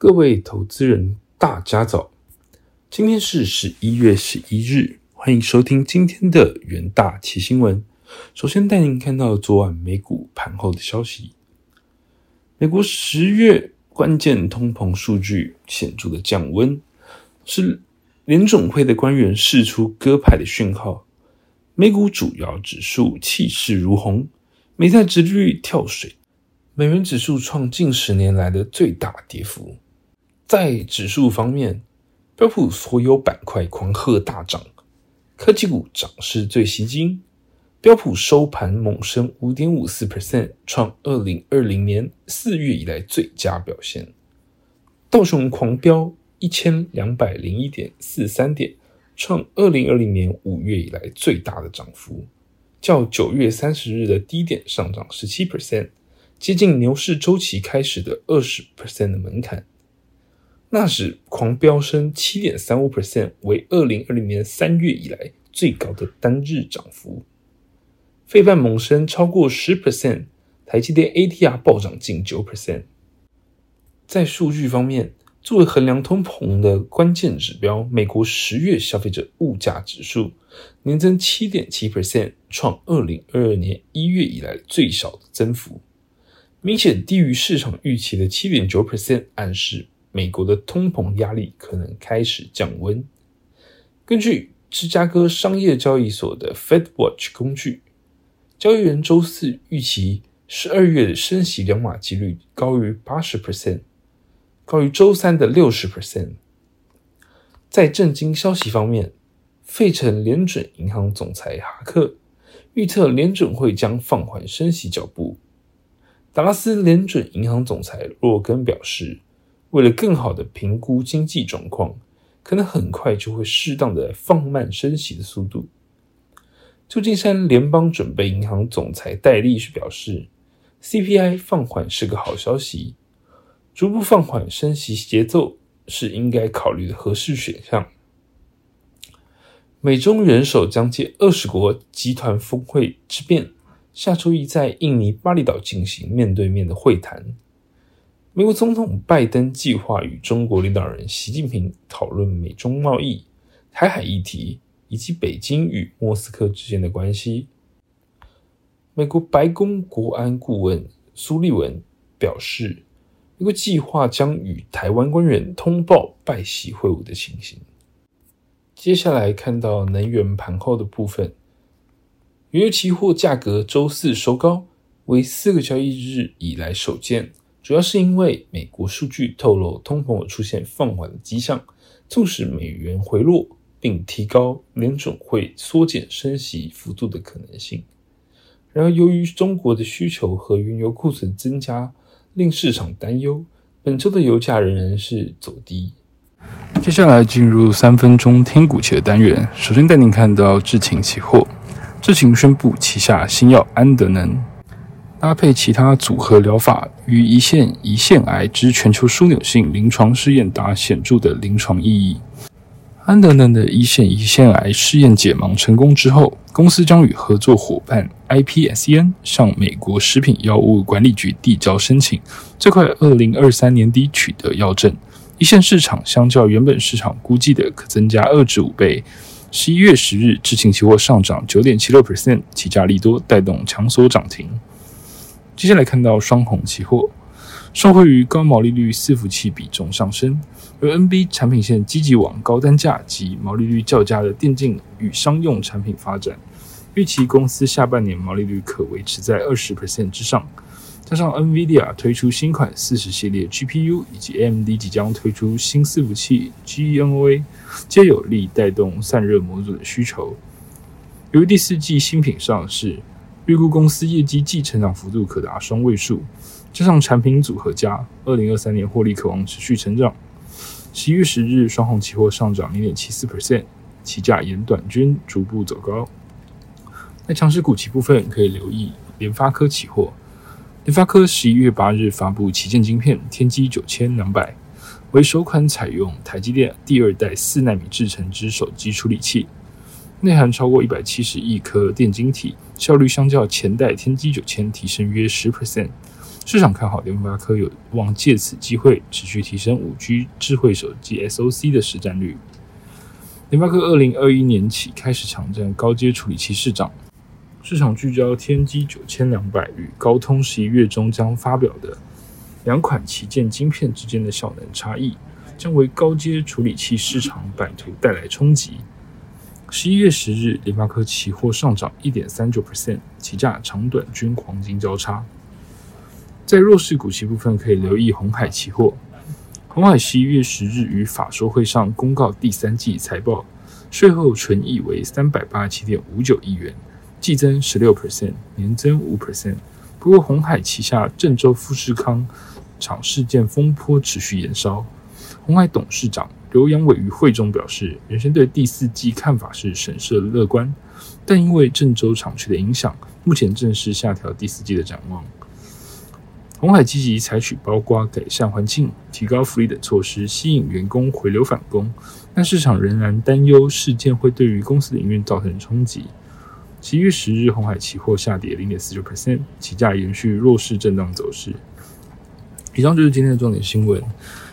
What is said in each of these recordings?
各位投资人，大家早！今天是十一月十一日，欢迎收听今天的元大奇新闻。首先带您看到昨晚美股盘后的消息。美国十月关键通膨数据显著的降温，是联总会的官员释出鸽派的讯号。美股主要指数气势如虹，美债殖率跳水，美元指数创近十年来的最大跌幅。在指数方面，标普所有板块狂贺大涨，科技股涨势最吸睛。标普收盘猛升五点五四 percent，创二零二零年四月以来最佳表现。道琼狂飙一千两百零一点四三点，创二零二零年五月以来最大的涨幅，较九月三十日的低点上涨十七 percent，接近牛市周期开始的二十 percent 的门槛。纳指狂飙升七点三五 percent，为二零二零年三月以来最高的单日涨幅。费半猛升超过十 percent，台积电 ATR 暴涨近九 percent。在数据方面，作为衡量通膨的关键指标，美国十月消费者物价指数年增七点七 percent，创二零二二年一月以来最小的增幅，明显低于市场预期的七点九 percent，暗示。美国的通膨压力可能开始降温。根据芝加哥商业交易所的 Fed Watch 工具，交易员周四预期十二月的升息两码几率高于八十 percent，高于周三的六十 percent。在震惊消息方面，费城联准银行总裁哈克预测联准会将放缓升息脚步。达拉斯联准银行总裁洛根表示。为了更好的评估经济状况，可能很快就会适当的放慢升息的速度。旧金山联邦准备银行总裁戴利是表示，CPI 放缓是个好消息，逐步放缓升息节奏是应该考虑的合适选项。美中元首将借二十国集团峰会之便，下周一在印尼巴厘岛进行面对面的会谈。美国总统拜登计划与中国领导人习近平讨论美中贸易、台海议题以及北京与莫斯科之间的关系。美国白宫国安顾问苏利文表示，美国计划将与台湾官员通报拜习会晤的情形。接下来看到能源盘后的部分，原油期货价格周四收高，为四个交易日以来首见。主要是因为美国数据透露通膨有出现放缓的迹象，促使美元回落，并提高联总会缩减升息幅度的可能性。然而，由于中国的需求和原油库存增加，令市场担忧，本周的油价仍然是走低。接下来进入三分钟听股期的单元，首先带您看到智勤期货，智勤宣布旗下新药安德能。搭配其他组合疗法，与胰腺胰腺癌之全球枢纽性临床试验达显著的临床意义。安德嫩的胰腺胰腺癌试验解盲成功之后，公司将与合作伙伴 IPSN 向美国食品药物管理局递交申请，最快二零二三年底取得药证。一线市场相较原本市场估计的可增加二至五倍。十一月十日，知情期货上涨九点七六 percent，起价利多带动强索涨停。接下来看到双红期货，受惠于高毛利率伺服器比重上升，而 NB 产品线积极往高单价及毛利率较佳的电竞与商用产品发展，预期公司下半年毛利率可维持在二十 percent 之上。加上 NVIDIA 推出新款四十系列 GPU，以及 AMD 即将推出新伺服器 GENOA，皆有力带动散热模组的需求。由于第四季新品上市。预估公司业绩季成长幅度可达双位数，加上产品组合加，二零二三年获利渴望持续成长。十一月十日，双红期货上涨零点七四 percent，期价沿短均逐步走高。在强势股期部分，可以留意联发科期货。联发科十一月八日发布旗舰晶片天玑九千两百，为首款采用台积电第二代四纳米制成之手机处理器。内含超过一百七十亿颗电晶体，效率相较前代天玑九千提升约十 percent，市场看好联发科有望借此机会持续提升五 G 智慧手机 SOC 的实战率。联发科二零二一年起开始抢占高阶处理器市场，市场聚焦天玑九千两百与高通十一月中将发表的两款旗舰晶片之间的效能差异，将为高阶处理器市场版图带来冲击。十一月十日，联发科期货上涨一点三九 percent，起价长短均黄金交叉。在弱势股息部分，可以留意红海期货。红海十一月十日于法说会上公告第三季财报，税后纯益为三百八十七点五九亿元，季增十六 percent，年增五 percent。不过，红海旗下郑州富士康厂事件风波持续延烧。红海董事长刘扬伟于会中表示，原先对第四季看法是审慎乐观，但因为郑州厂区的影响，目前正式下调第四季的展望。红海积极采取包括改善环境、提高福利等措施，吸引员工回流返工，但市场仍然担忧事件会对于公司的营运造成冲击。七月十日，红海期货下跌零点四九 percent，起价延续弱势震荡走势。以上就是今天的重点新闻。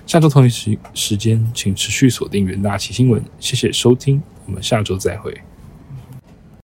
下周同一时时间，请持续锁定元大奇新闻。谢谢收听，我们下周再会。